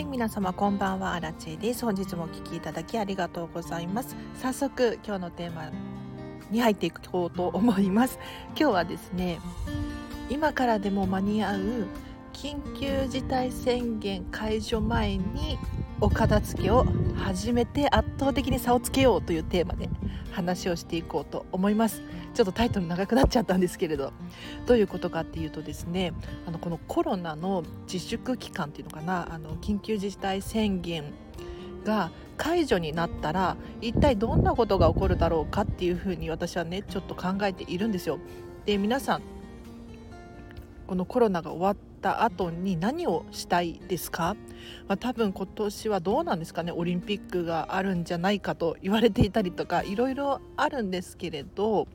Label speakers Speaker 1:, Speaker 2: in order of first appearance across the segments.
Speaker 1: はい皆様こんばんは。アラチェです。本日もお聞きいただきありがとうございます。早速今日のテーマに入っていこうと思います。今日はですね今からでも間に合う緊急事態宣言解除前にお片付けを始めて圧倒的に差をつけようというテーマで話をしていこうと思います。ちょっとタイトル長くなっちゃったんですけれど。どういうことかっていうとですねあのこのコロナの自粛期間っていうのかな。あの緊急事態宣言が解除になったら一体どんなことが起こるだろうかっていうふうに私はねちょっと考えているんですよ。で皆さんこのコロナが終わった後に何をしたいですか、まあ、多分今年はどうなんですかね？オリンピックがあるんじゃないかと言われていたりとかいろいろあるんですけれど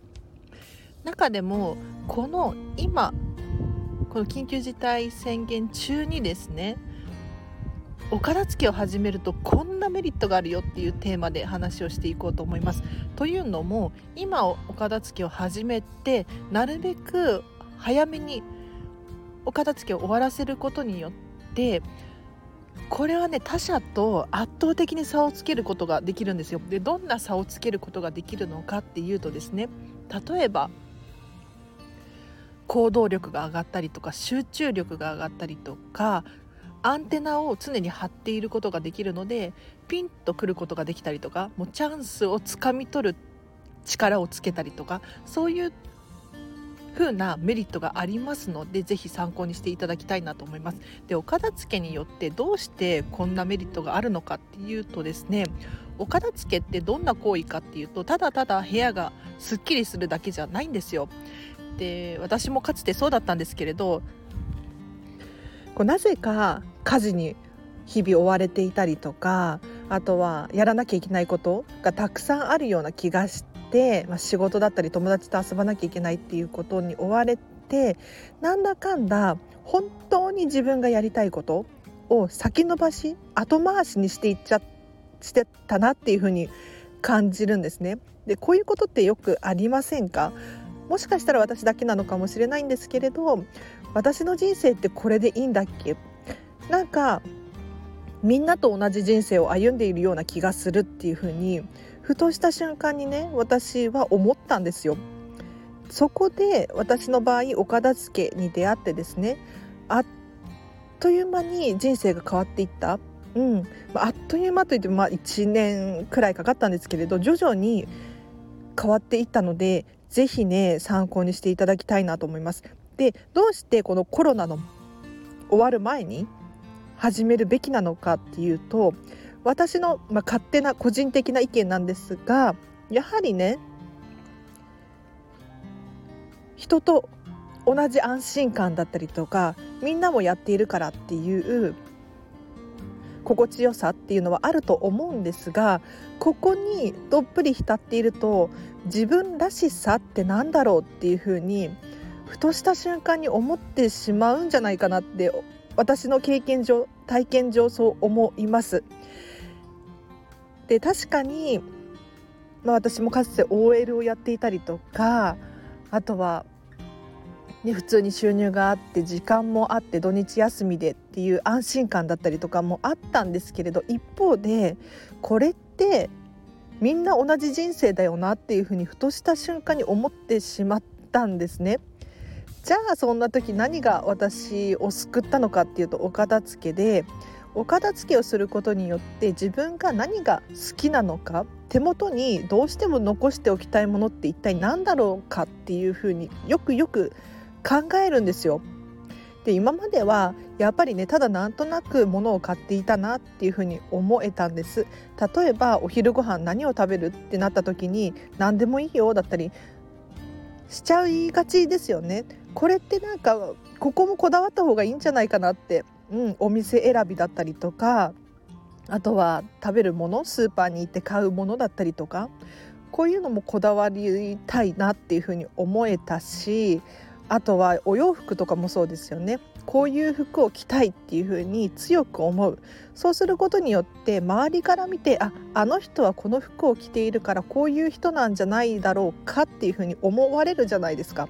Speaker 1: 中でもこの今この緊急事態宣言中にですねお片付けを始めるとこんなメリットがあるよっていうテーマで話をしていこうと思います。というのも今お片付けを始めてなるべく早めにお片付けを終わらせることによってこれはね他者と圧倒的に差をつけることができるんですよ。でどんな差をつけることができるのかっていうとですね例えば行動力が上がったりとか集中力が上がったりとかアンテナを常に張っていることができるのでピンとくることができたりとかもうチャンスをつかみ取る力をつけたりとかそういう風なメリットがありますのでぜひ参考にしていただきたいなと思います。でお片付けによってどうしてこんなメリットがあるのかっていうとですねお片付けってどんな行為かっていうとただただ部屋がすっきりするだけじゃないんですよ。で私もかつてそうだったんですけれどこうなぜか家事に日々追われていたりとかあとはやらなきゃいけないことがたくさんあるような気がして、でまあ、仕事だったり友達と遊ばなきゃいけないっていうことに追われてなんだかんだ本当に自分がやりたいことを先延ばし後回しにしていっちゃしてたなっていうふうに感じるんですね。でこういうことってよくありませんか？もしかしたら私だけなのかもしれないんですけれど私の人生ってこれでいいんだっけ？なんかみんなと同じ人生を歩んでいるような気がするっていうふうにふとした瞬間にね私は思ったんですよ。そこで私の場合お片付けに出会ってですねあっという間に人生が変わっていった、うんあっという間といってもまあ1年くらいかかったんですけれど徐々に変わっていったのでぜひね参考にしていただきたいなと思います。でどうしてこのコロナの終わる前に始めるべきなのかっていうと私の、まあ、勝手な個人的な意見なんですがやはりね人と同じ安心感だったりとかみんなもやっているからっていう心地よさっていうのはあると思うんですがここにどっぷり浸っていると自分らしさって何だろうっていうふうにふとした瞬間に思ってしまうんじゃないかなって私の経験上体験上そう思います。で確かに、まあ、私もかつて OL をやっていたりとかあとはね、普通に収入があって時間もあって土日休みでっていう安心感だったりとかもあったんですけれど一方でこれってみんな同じ人生だよなっていうふうにふとした瞬間に思ってしまったんですね。じゃあそんな時何が私を救ったのかっていうとお片付けでお片付けをすることによって自分が何が好きなのか手元にどうしても残しておきたいものって一体何だろうかっていうふうによくよく考えるんですよ。で今まではやっぱりねただなんとなく物を買っていたなっていうふうに思えたんです例えばお昼ご飯何を食べるってなった時に何でもいいよだったりしちゃいがちですよねこれってなんかここもこだわった方がいいんじゃないかなって、うん、お店選びだったりとかあとは食べるものスーパーに行って買うものだったりとかこういうのもこだわりたいなっていうふうに思えたしあとはお洋服とかもそうですよねこういう服を着たいっていうふうに強く思うそうすることによって周りから見てああの人はこの服を着ているからこういう人なんじゃないだろうかっていうふうに思われるじゃないですか。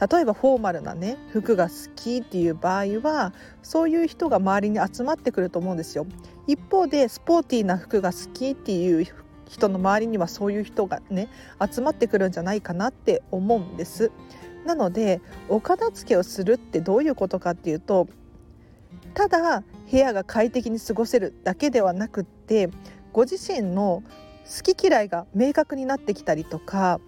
Speaker 1: 例えばフォーマルなね服が好きっていう場合はそういう人が周りに集まってくると思うんですよ。一方でスポーティーな服が好きっていう人の周りにはそういう人がね集まってくるんじゃないかなって思うんです。なのでお片付けをするってどういうことかっていうとただ部屋が快適に過ごせるだけではなくってご自身の好き嫌いが明確になってきたりとか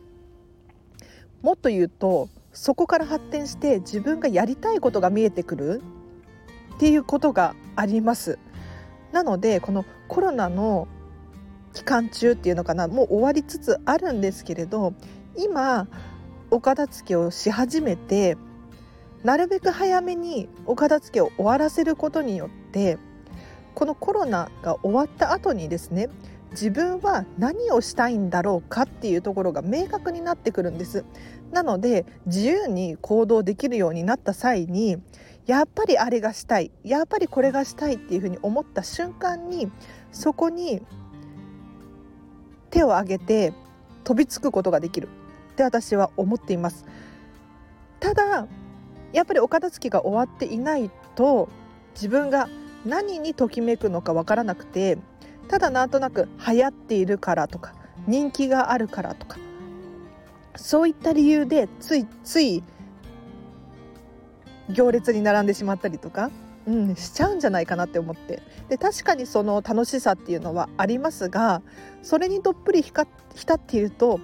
Speaker 1: もっと言うとそこから発展して自分がやりたいことが見えてくるっていうことがあります。なのでこのコロナの期間中っていうのかなもう終わりつつあるんですけれど今お片付けをし始めてなるべく早めにお片付けを終わらせることによってこのコロナが終わった後にですね自分は何をしたいんだろうかっていうところが明確になってくるんです。なので自由に行動できるようになった際にやっぱりあれがしたいやっぱりこれがしたいっていうふうに思った瞬間にそこに手を挙げて飛びつくことができる。って私は思っています。ただやっぱりお片付けが終わっていないと自分が何にときめくのかわからなくてただなんとなく流行っているからとか人気があるからとかそういった理由でついつい行列に並んでしまったりとか、うん、しちゃうんじゃないかなって思ってで確かにその楽しさっていうのはありますがそれにどっぷり浸っていると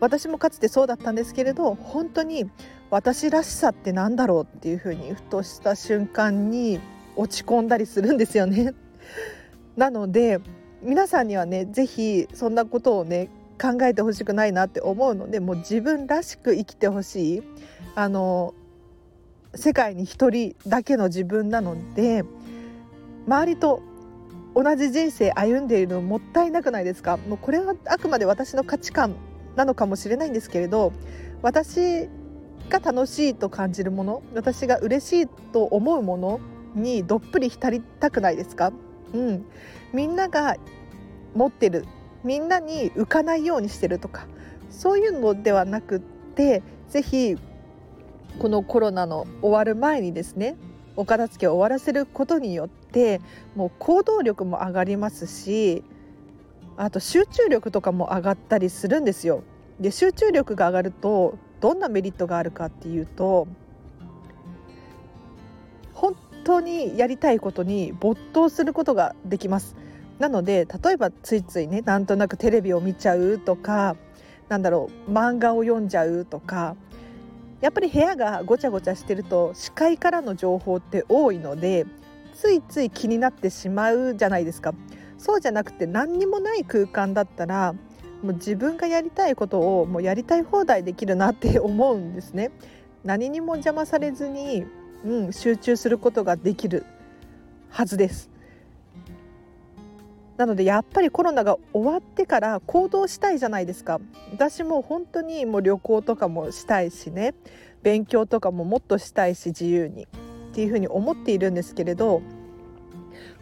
Speaker 1: 私もかつてそうだったんですけれど本当に私らしさって何だろうっていうふうにふとした瞬間に落ち込んだりするんですよね。なので皆さんにはね是非そんなことをね考えてほしくないなって思うのでもう自分らしく生きてほしい。あの世界に一人だけの自分なので周りと同じ人生歩んでいるのもったいなくないですか？もうこれはあくまで私の価値観なのかもしれないんですけれど私が楽しいと感じるもの私が嬉しいと思うものにどっぷり浸りたくないですか、うん、みんなが持ってる。みんなに浮かないようにしてるとか。そういうのではなくって是非このコロナの終わる前にですねお片付けを終わらせることによってもう行動力も上がりますしあと集中力とかも上がったりするんですよ。で集中力が上がるとどんなメリットがあるかっていうと当にやりたいことに没頭することができます。なので例えばついついねなんとなくテレビを見ちゃうとかなんだろう漫画を読んじゃうとかやっぱり部屋がごちゃごちゃしてると視界からの情報って多いのでついつい気になってしまうじゃないですか。そうじゃなくて何にもない空間だったらもう自分がやりたいことをもうやりたい放題できるなって思うんですね。何にも邪魔されずに、うん、集中することができるはずです。なのでやっぱりコロナが終わってから行動したいじゃないですか。私も本当にもう旅行とかもしたいしね。勉強とかももっとしたいし自由に。っていうふうに思っているんですけれど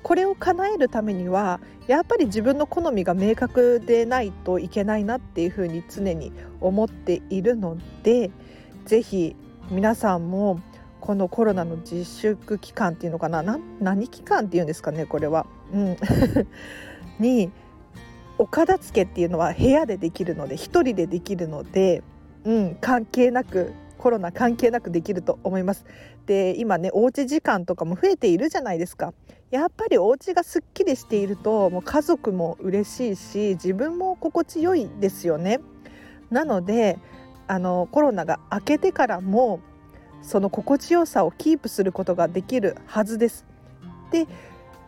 Speaker 1: これを叶えるためにはやっぱり自分の好みが明確でないといけないなっていうふうに常に思っているので是非皆さんもこのコロナの自粛期間っていうのかな？何期間っていうんですかねこれは。うん、にお片付けっていうのは部屋でできるので一人でできるので、うん、関係なくコロナ関係なくできると思います。で今ねおうち時間とかも増えているじゃないですか。やっぱりお家がすっきりしているともう家族も嬉しいし自分も心地よいですよね。なのであのコロナが明けてからもその心地よさをキープすることができるはずです。で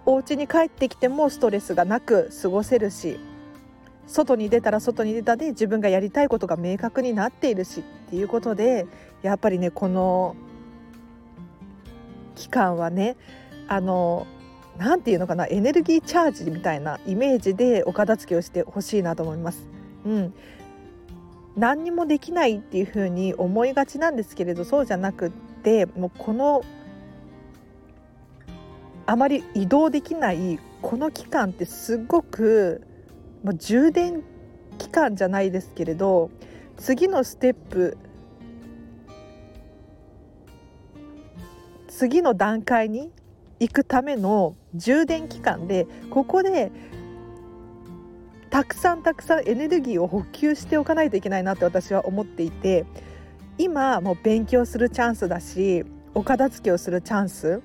Speaker 1: お家に帰ってきてもストレスがなく過ごせるし外に出たら外に出たで自分がやりたいことが明確になっているしっていうことでやっぱりねこの期間はねあの何て言うのかなエネルギーチャージみたいなイメージでお片付けをしてほしいなと思います。うん、何にもできないっていうふうに思いがちなんですけれどそうじゃなくってもうこのあまり移動できないこの期間ってすごく、まあ、充電期間じゃないですけれど次のステップ次の段階に行くための充電期間でここでたくさんたくさんエネルギーを補給しておかないといけないなって私は思っていて今もう勉強するチャンスだしお片付けをするチャンス。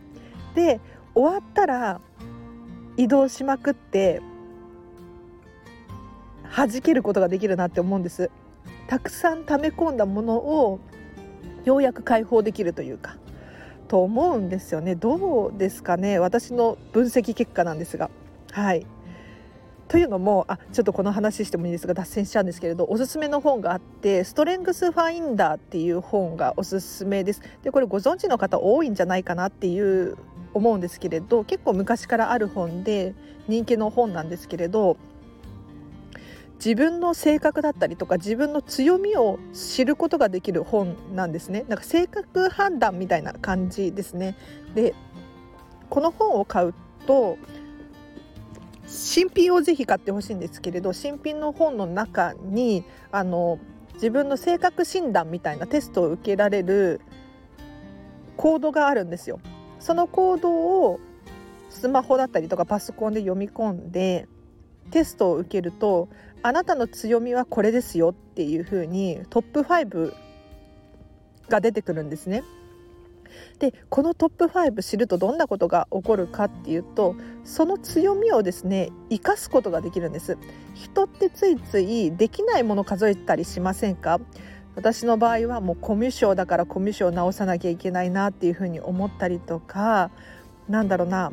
Speaker 1: で終わったら移動しまくって弾けることができるなって思うんです。たくさん溜め込んだものをようやく解放できるというかと思うんですよね。どうですかね。私の分析結果なんですが。はい。というのもあちょっとこの話してもいいですが脱線しちゃうんですけれどおすすめの本があって「ストレングスファインダー」っていう本がおすすめです。でこれご存知の方多いんじゃないかなっていう思うんですけれど結構昔からある本で人気の本なんですけれど自分の性格だったりとか自分の強みを知ることができる本なんですねなんか性格判断みたいな感じですねでこの本を買うと新品をぜひ買ってほしいんですけれど新品の本の中にあの自分の性格診断みたいなテストを受けられるコードがあるんですよ。そのコードをスマホだったりとかパソコンで読み込んでテストを受けるとあなたの強みはこれですよっていうふうにトップ5が出てくるんですね。でこのトップ5知るとどんなことが起こるかっていうとその強みをですね生かすことができるんです。人ってついついできないもの数えたりしませんか？私の場合はもうコミュ障だからコミュ障を直さなきゃいけないなっていうふうに思ったりとかなんだろうな。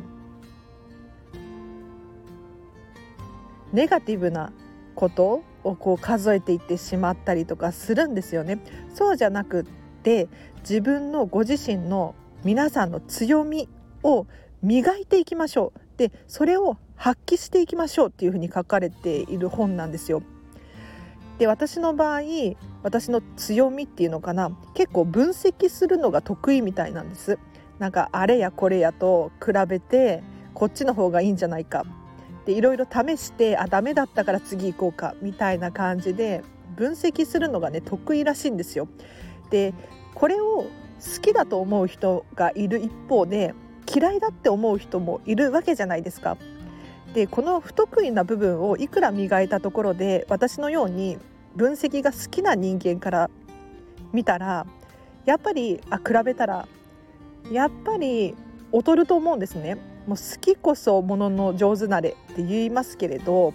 Speaker 1: ネガティブなことをこう数えていってしまったりとかするんですよね。そうじゃなくて自分のご自身の皆さんの強みを磨いていきましょうでそれを発揮していきましょうっていうふうに書かれている本なんですよ。で私の場合私の強みっていうのかな？結構分析するのが得意みたいなんです。なんかあれやこれやと比べてこっちの方がいいんじゃないかでいろいろ試してあダメだったから次行こうかみたいな感じで分析するのがね得意らしいんですよ。でこれを好きだと思う人がいる一方で嫌いだって思う人もいるわけじゃないですか。でこの不得意な部分をいくら磨いたところで私のように分析が好きな人間から見たらやっぱりあ比べたらやっぱり劣ると思うんですね。もう好きこそものの上手なれって言いますけれど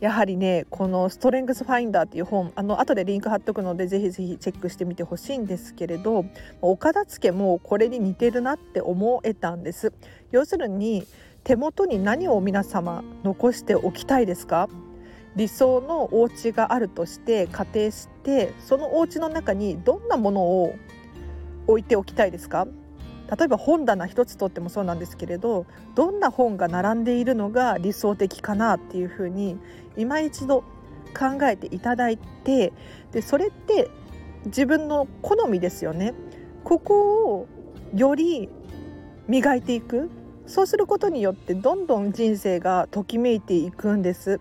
Speaker 1: やはりねこの「ストレングスファインダー」っていう本あの後でリンク貼っとくのでぜひぜひチェックしてみてほしいんですけれどお片付けもこれに似てるなって思えたんです。要するに手元に何を皆様残しておきたいですか？理想のお家があるとして仮定してそのお家の中にどんなものを置いておきたいですか？例えば本棚一つとってもそうなんですけれどどんな本が並んでいるのが理想的かなっていうふうに今一度考えていただいてでそれって自分の好みですよね。ここをより磨いていくそうすることによってどんどん人生がときめいていくんです。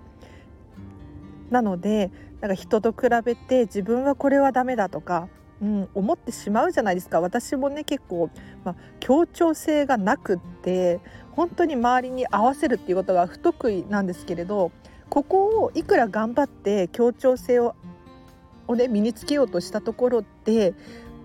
Speaker 1: なのでなんか人と比べて自分はこれはダメだとかうん、思ってしまうじゃないですか私もね結構、まあ、協調性がなくって本当に周りに合わせるっていうことが不得意なんですけれどここをいくら頑張って協調性ををね身につけようとしたところって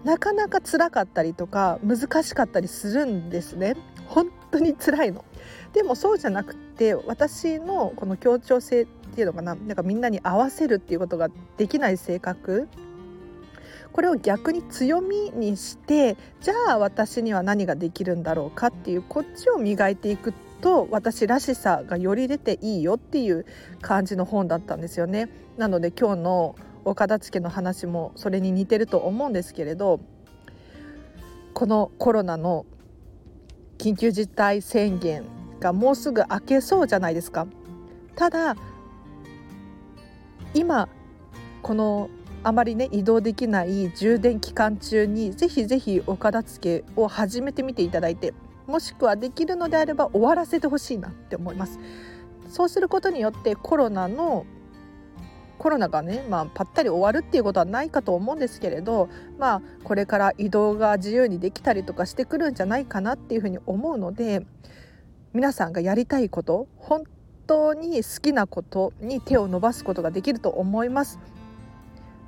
Speaker 1: なかなか辛かったりとか難しかったりするんですね。本当に辛いの。でもそうじゃなくて私のこの協調性っていうのかななんかみんなに合わせるっていうことができない性格。これを逆に強みにしてじゃあ私には何ができるんだろうかっていうこっちを磨いていくってと私らしさがより出ていいよっていう感じの本だったんですよね。なので今日のお片付けの話もそれに似てると思うんですけれどこのコロナの緊急事態宣言がもうすぐ明けそうじゃないですか。ただ今このあまりね移動できない充電期間中にぜひぜひお片付けを始めてみていただいてもしくはできるのであれば終わらせてほしいなって思いますそうすることによってコロナのコロナがね、まあ、ぱったり終わるっていうことはないかと思うんですけれど、まあ、これから移動が自由にできたりとかしてくるんじゃないかなっていうふうに思うので皆さんがやりたいこと本当に好きなことに手を伸ばすことができると思います。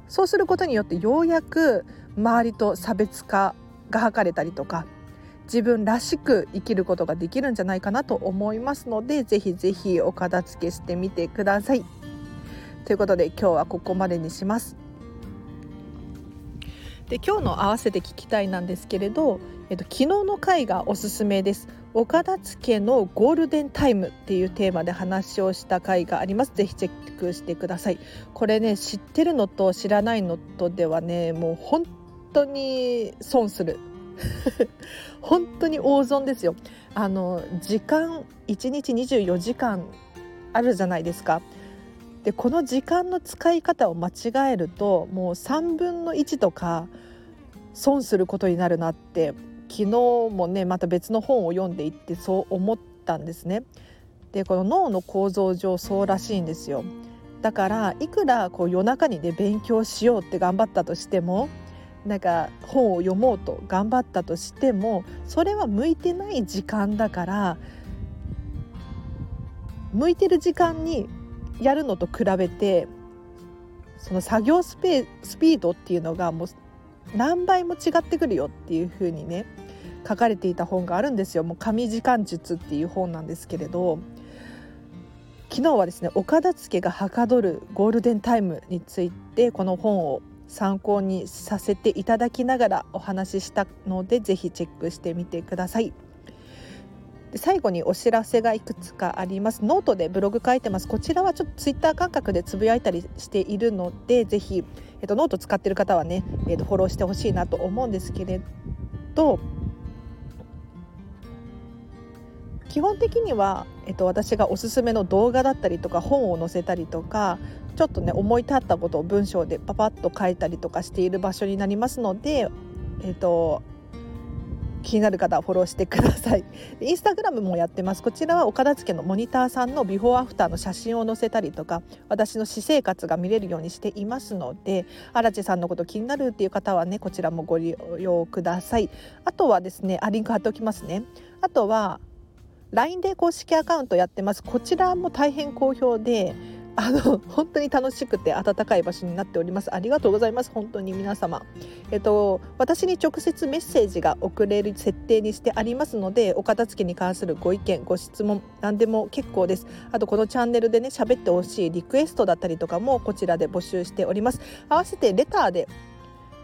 Speaker 1: そうすることによってようやく周りと差別化が図れたりとか自分らしく生きることができるんじゃないかなと思いますのでぜひぜひお片付けしてみてください。ということで今日はここまでにします。で今日の合わせて聞きたいなんですけれど、えっと、昨日の回がおすすめです。お片付けのゴールデンタイムっていうテーマで話をした回があります。ぜひチェックしてください。これね知ってるのと知らないのとではねもう本当に損する 本当に大損ですよあの時間1日24時間あるじゃないですかでこの時間の使い方を間違えるともう3分の1とか損することになるなって昨日もねまた別の本を読んでいってそう思ったんですね。でこの脳の構造上そうらしいんですよ。だからいくらこう夜中にね勉強しようって頑張ったとしてもなんか本を読もうと頑張ったとしてもそれは向いてない時間だから向いてる時間にやるのと比べてその作業スペスピードっていうのがもう何倍も違ってくるよっていう風にね書かれていた本があるんですよ。もう神時間術っていう本なんですけれど昨日はですねお片付けがはかどるゴールデンタイムについてこの本を参考にさせていただきながらお話ししたのでぜひチェックしてみてください。で最後にお知らせがいくつかありますノートでブログ書いてますこちらはちょっとツイッター感覚でつぶやいたりしているのでぜひ、えっと、ノート使ってる方はね、えっと、フォローしてほしいなと思うんですけれど基本的には、えっと、私がおすすめの動画だったりとか本を載せたりとかちょっとね思い立ったことを文章でパパッと書いたりとかしている場所になりますので、えーと、気になる方はフォローしてください。インスタグラムもやってます。こちらはお片付けのモニターさんのビフォーアフターの写真を載せたりとか、私の私生活が見れるようにしていますので、荒地さんのこと気になるっていう方はね、こちらもご利用ください。あとはですね、あリンク貼っておきますね。あとは LINE で公式アカウントやってます。こちらも大変好評で。あの本当に楽しくて温かい場所になっておりますありがとうございます本当に皆様えっと私に直接メッセージが送れる設定にしてありますのでお片付けに関するご意見ご質問何でも結構ですあとこのチャンネルでね喋ってほしいリクエストだったりとかもこちらで募集しております合わせてレターで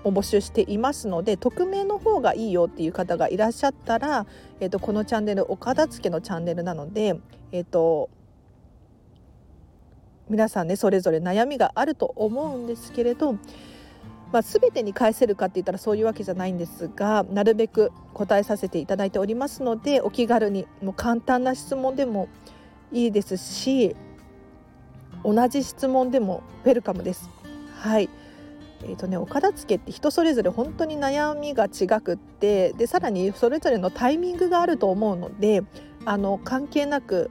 Speaker 1: を募集していますので匿名の方がいいよっていう方がいらっしゃったら、えーと、このチャンネルお片付けのチャンネルなので、えーと皆さんねそれぞれ悩みがあると思うんですけれど、まあ、全てに返せるかって言ったらそういうわけじゃないんですがなるべく答えさせていただいておりますのでお気軽にもう簡単な質問でもいいですし同じ質問でもウェルカムです。はいえーとね、お片付けって人それぞれ本当に悩みが違くってでさらにそれぞれのタイミングがあると思うのであの関係なく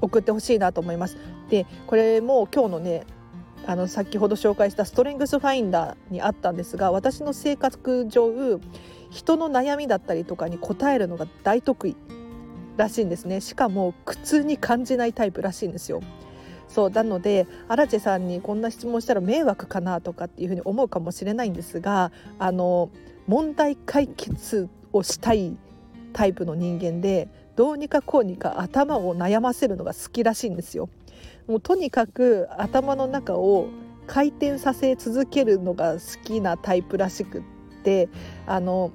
Speaker 1: 送ってほしいなと思います。でこれも今日のねあの先ほど紹介したストレングスファインダーにあったんですが私の性格上人の悩みだったりとかに答えるのが大得意らしいんですねしかも苦痛に感じないタイプらしいんですよ。そうなので荒地さんにこんな質問したら迷惑かなとかっていうふうに思うかもしれないんですがあの問題解決をしたいタイプの人間でどうにかこうにか頭を悩ませるのが好きらしいんですよ。もうとにかく頭の中を回転させ続けるのが好きなタイプらしくってあの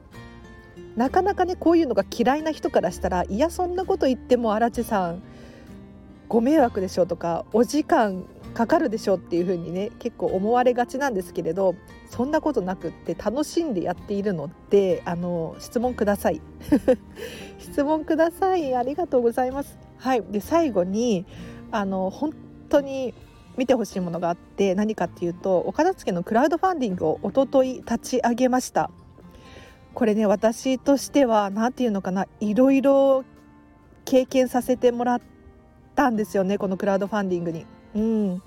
Speaker 1: なかなかねこういうのが嫌いな人からしたらいやそんなこと言っても荒地さんご迷惑でしょうとかお時間かかるでしょうっていう風にね結構思われがちなんですけれどそんなことなくって楽しんでやっているのであの質問ください。質問ください。ありがとうございます。はい。で最後にあの本当に見てほしいものがあって何かっていうと岡田付のクラウドファンディングをおととい立ち上げました。これね私としては何て言うのかないろいろ経験させてもらったんですよねこのクラウドファンディングに。うん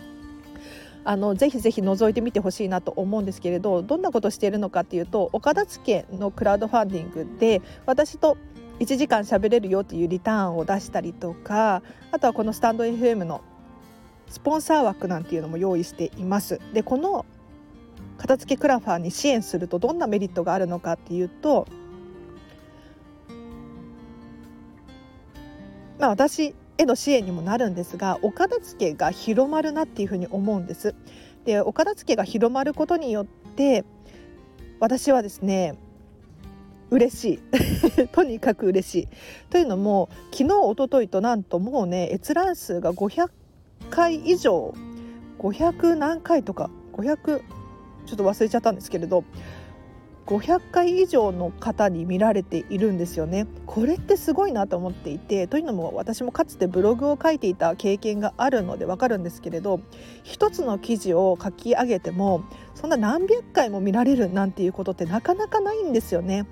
Speaker 1: あのぜひぜひ覗いてみてほしいなと思うんですけれどどんなことしているのかっていうと岡田付のクラウドファンディングで私と1時間喋れるよっていうリターンを出したりとかあとはこのスタンド FM のスポンサー枠なんていうのも用意しています。でこの片付けクラファーに支援するとどんなメリットがあるのかっていうとまあ私への支援にもなるんですがお片付けが広まるなっていうふうに思うんです。でお片付けが広まることによって私はですね嬉しい とにかく嬉しいというのも昨日おとといとなんともうね閲覧数が500回以上500何回とか500ちょっと忘れちゃったんですけれど500回以上の方に見られているんですよねこれってすごいなと思っていてというのも私もかつてブログを書いていた経験があるのでわかるんですけれど一つの記事を書き上げてもそんな何百回も見られるなんていうことってなかなかないんですよね。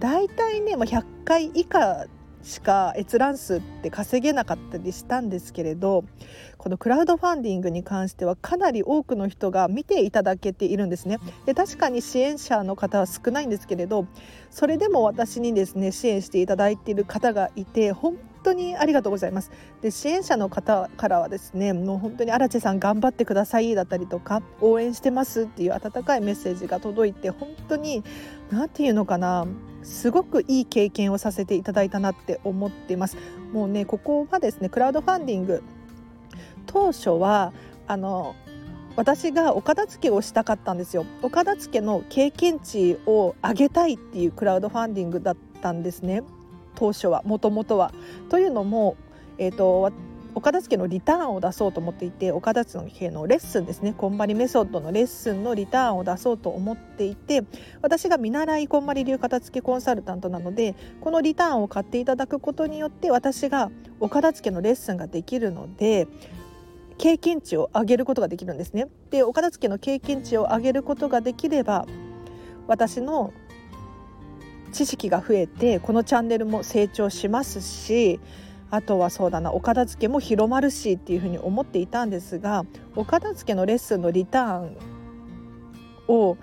Speaker 1: だいたいね、まあ、100回以下しか閲覧数って稼げなかったりしたんですけれどこのクラウドファンディングに関してはかなり多くの人が見ていただけているんですね。で確かに支援者の方は少ないんですけれどそれでも私にですね支援していただいている方がいて本当にありがとうございます。で支援者の方からはですねもう本当に荒地さん頑張ってくださいだったりとか応援してますっていう温かいメッセージが届いて本当に何て言うのかな。すごくいい経験をさせていただいたなって思ってます。もうねここはですねクラウドファンディング。当初はあの私がお片付けをしたかったんですよ。お片付けの経験値を上げたいっていうクラウドファンディングだったんですね。当初はもともとは。というのも、えーと、お片付けのリターンを出そうと思っていてお片付けのレッスンですねこんまりメソッドのレッスンのリターンを出そうと思っていて私が見習いこんまり流片付けコンサルタントなのでこのリターンを買っていただくことによって私がお片付けのレッスンができるので経験値を上げることができるんですね。でお片付けの経験値を上げることができれば私の知識が増えてこのチャンネルも成長しますしあとはそうだなお片付けも広まるしっていうふうに思っていたんですがお片付けのレッスンのリターンを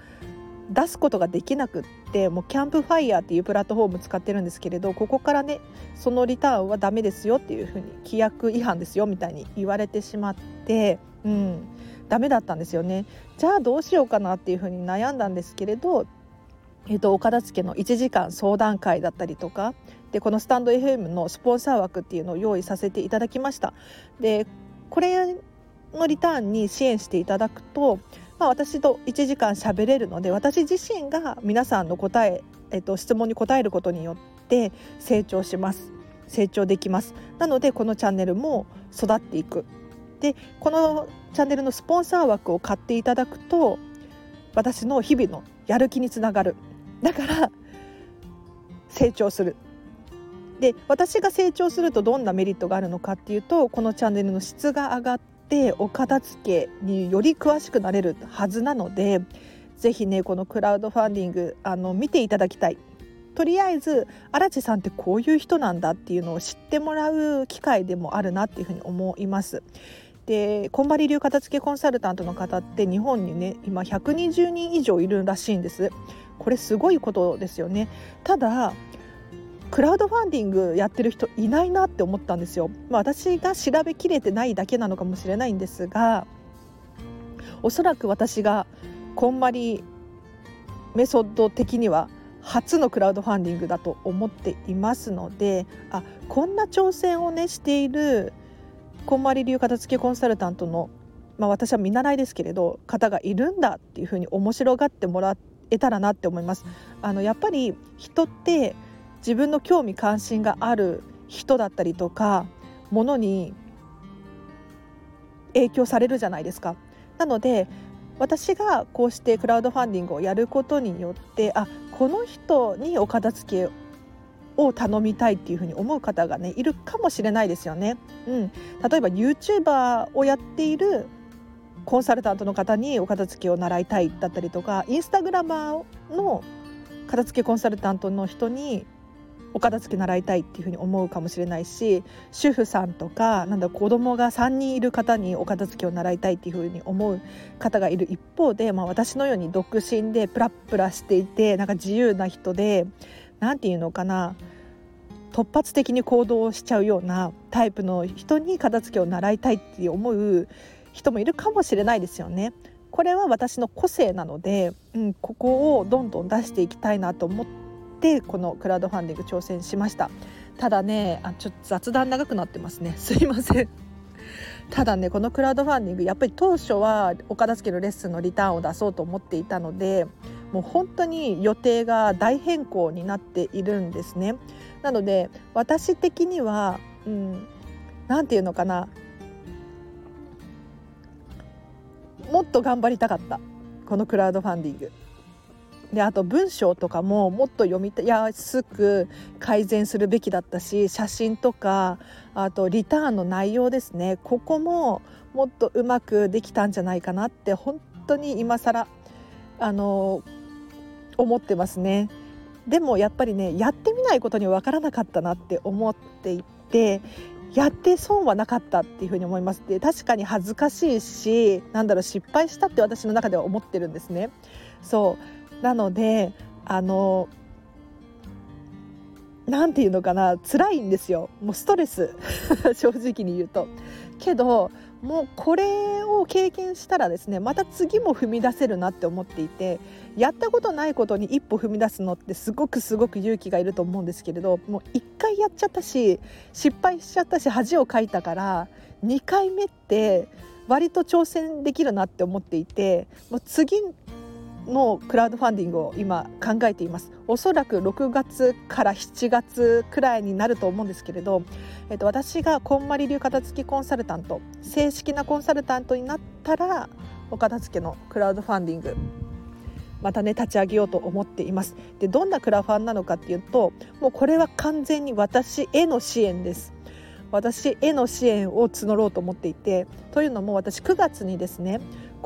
Speaker 1: 出すことができなくってもうキャンプファイヤーっていうプラットフォーム使ってるんですけれどここからねそのリターンはダメですよっていうふうに規約違反ですよみたいに言われてしまってうんダメだったんですよね。じゃあどうしようかなっていうふうに悩んだんですけれどえーと、岡田付けの1時間相談会だったりとかでこのスタンド FM のスポンサー枠っていうのを用意させていただきました。でこれのリターンに支援していただくと、まあ、私と1時間喋れるので私自身が皆さんの答え、えーと、質問に答えることによって成長します。成長できます。なのでこのチャンネルも育っていく。でこのチャンネルのスポンサー枠を買っていただくと私の日々のやる気につながる。だから成長する。で私が成長するとどんなメリットがあるのかっていうとこのチャンネルの質が上がってお片付けにより詳しくなれるはずなのでぜひねこのクラウドファンディングあの見ていただきたい。とりあえず荒地さんってこういう人なんだっていうのを知ってもらう機会でもあるなっていうふうに思います。でこんまり流片付けコンサルタントの方って日本にね今120人以上いるらしいんです。これすごいことですよね。ただクラウドファンディングやってる人いないなって思ったんですよ、まあ、私が調べきれてないだけなのかもしれないんですがおそらく私がこんまりメソッド的には初のクラウドファンディングだと思っていますのであこんな挑戦をねしているこんまり流片付けコンサルタントの、まあ、私は見習いですけれど方がいるんだっていうふうに面白がってもらえたらなって思います。あのやっぱり人って自分の興味関心がある人だったりとかものに影響されるじゃないですか。なので私がこうしてクラウドファンディングをやることによってあこの人にお片付けを頼みたいっていうふうに思う方がねいるかもしれないですよね。うん、例えば YouTuber をやっているコンサルタントの方にお片付けを習いたいだったりとかインスタグラマーの片付けコンサルタントの人にお片付け習いたいっていうふうに思うかもしれないし主婦さんとかなんだ子供が3人いる方にお片付けを習いたいっていうふうに思う方がいる一方で、まあ、私のように独身でプラプラしていてなんか自由な人で何て言うのかな突発的に行動しちゃうようなタイプの人に片付けを習いたいって思う人もいるかもしれないですよね。これは私の個性なので、うん、ここをどんどん出していきたいなと思ってこのクラウドファンディング挑戦しました。ただねあちょっと雑談長くなってますね。すいません。ただねこのクラウドファンディングやっぱり当初はお片付けのレッスンのリターンを出そうと思っていたのでもう本当に予定が大変更になっているんですね。なので私的にはうん何て言うのかな。もっと頑張りたかった。このクラウドファンディング。であと文章とかももっと読みやすく改善するべきだったし写真とかあとリターンの内容ですねここももっとうまくできたんじゃないかなって本当に今更あの思ってますね。でもやっぱりねやってみないことに分からなかったなって思っていてやって損はなかったっていうふうに思いますで確かに恥ずかしいしなんだろう失敗したって私の中では思ってるんですね。そうなのであのなんていうのかな辛いんですよもうストレス 正直に言うと。けどもうこれを経験したらですねまた次も踏み出せるなって思っていてやったことないことに一歩踏み出すのってすごくすごく勇気がいると思うんですけれどもう1回やっちゃったし失敗しちゃったし恥をかいたから2回目って割と挑戦できるなって思っていてもう次のクラウドファンディングを今考えています。おそらく6月から7月くらいになると思うんですけれど、えっと、私がこんまり流片付きコンサルタント正式なコンサルタントになったらお片付けのクラウドファンディングまたね立ち上げようと思っています。でどんなクラファンなのかっていうともうこれは完全に私への支援です。私への支援を募ろうと思っていてというのも私9月にですね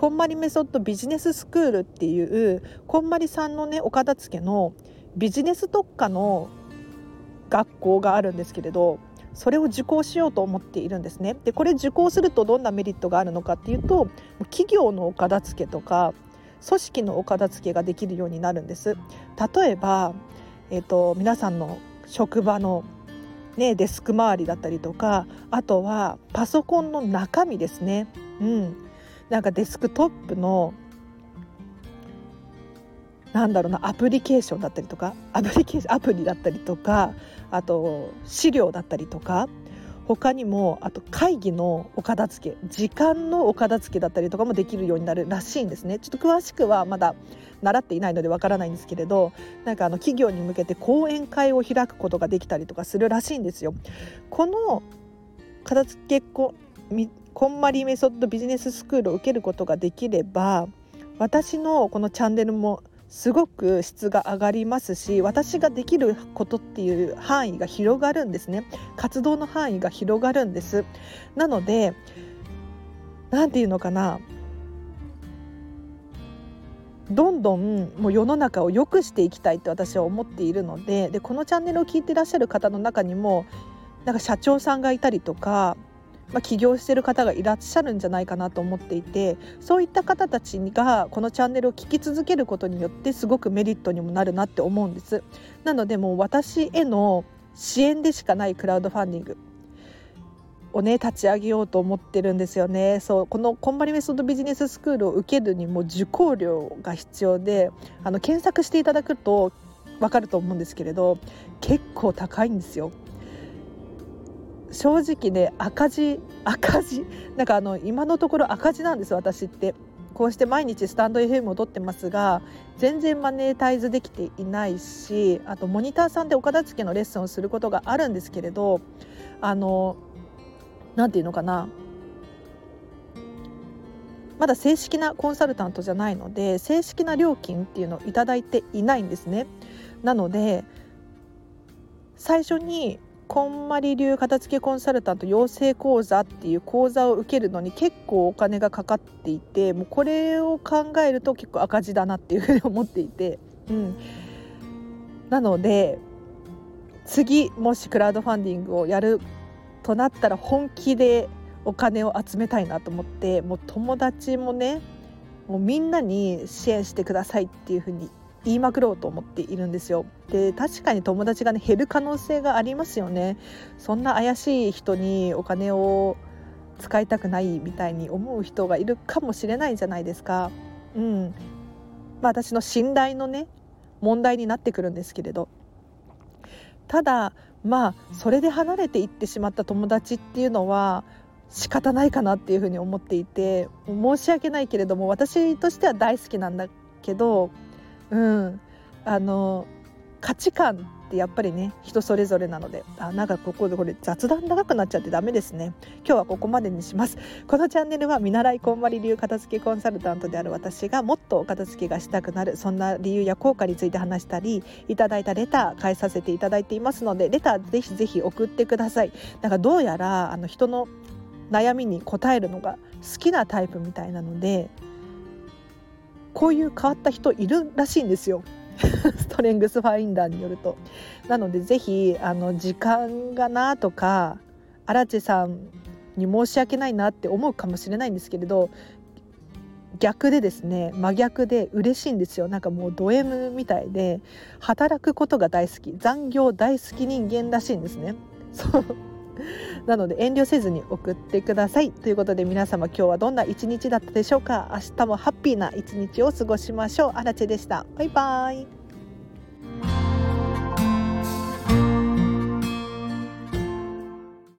Speaker 1: こんまりメソッドビジネススクールっていうこんまりさんのねお片付けのビジネス特化の学校があるんですけれどそれを受講しようと思っているんですね。でこれ受講するとどんなメリットがあるのかっていうと企業のお片付けとか組織のお片付けができるようになるんです。例えば、えーと、皆さんの職場のね、デスク周りだったりとかあとはパソコンの中身ですね、うん、なんかデスクトップのなんだろうなアプリケーションだったりとかアプリケーションアプリだったりとかあと資料だったりとか他にもあと会議のお片付け時間のお片付けだったりとかもできるようになるらしいんですねちょっと詳しくはまだ習っていないのでわからないんですけれどなんかあの企業に向けて講演会を開くことができたりとかするらしいんですよ。この片付けこんまりメソッドビジネススクールを受けることができれば私のこのチャンネルもすごく質が上がりますし私ができることっていう範囲が広がるんですね。活動の範囲が広がるんです。なので何て言うのかな。どんどんもう世の中を良くしていきたいって私は思っているのででこのチャンネルを聞いてらっしゃる方の中にもなんか社長さんがいたりとかまあ、起業してる方がいらっしゃるんじゃないかなと思っていてそういった方たちがこのチャンネルを聞き続けることによってすごくメリットにもなるなって思うんです。なのでもう私への支援でしかないクラウドファンディング。をね立ち上げようと思ってるんですよね。そうこのコンバリメソッドビジネススクールを受けるにも受講料が必要であの検索していただくと分かると思うんですけれど結構高いんですよ。正直ね赤字赤字。なんかあの今のところ赤字なんです私って。こうして毎日スタンド FM を撮ってますが全然マネタイズできていないしあとモニターさんでお片付けのレッスンをすることがあるんですけれどあの何て言うのかな。まだ正式なコンサルタントじゃないので正式な料金っていうのを頂いていないんですね。なので最初にこんまり流片付けコンサルタント養成講座っていう講座を受けるのに結構お金がかかっていてもうこれを考えると結構赤字だなっていうふうに思っていて、うん、なので次もしクラウドファンディングをやるとなったら本気でお金を集めたいなと思ってもう友達もねもうみんなに支援してくださいっていうふうに言いまくろうと思っているんですよ。で確かに友達がね減る可能性がありますよね。そんな怪しい人にお金を使いたくないみたいに思う人がいるかもしれないじゃないですか。うん。まあ私の信頼のね問題になってくるんですけれど。ただまあそれで離れていってしまった友達っていうのは仕方ないかなっていうふうに思っていて申し訳ないけれども私としては大好きなんだけどうん。あの価値観ってやっぱりね人それぞれなのであなんかここでこれ雑談長くなっちゃってダメですね。今日はここまでにします。このチャンネルは見習いこんまり流片付けコンサルタントである私がもっとお片付けがしたくなるそんな理由や効果について話したりいただいたレター返させていただいていますのでレターぜひぜひ送ってください。なんかどうやらあの人の悩みに答えるのが好きなタイプみたいなのでこういう変わった人いるらしいんですよ ストレングスファインダーによると。なのでぜひあの時間がなとか荒地さんに申し訳ないなって思うかもしれないんですけれど逆でですね真逆で嬉しいんですよなんかもうド M みたいで働くことが大好き残業大好き人間らしいんですね。そう なので遠慮せずに送ってください。ということで皆様今日はどんな一日だったでしょうか？明日もハッピーな一日を過ごしましょう。あらでした。バイバイ。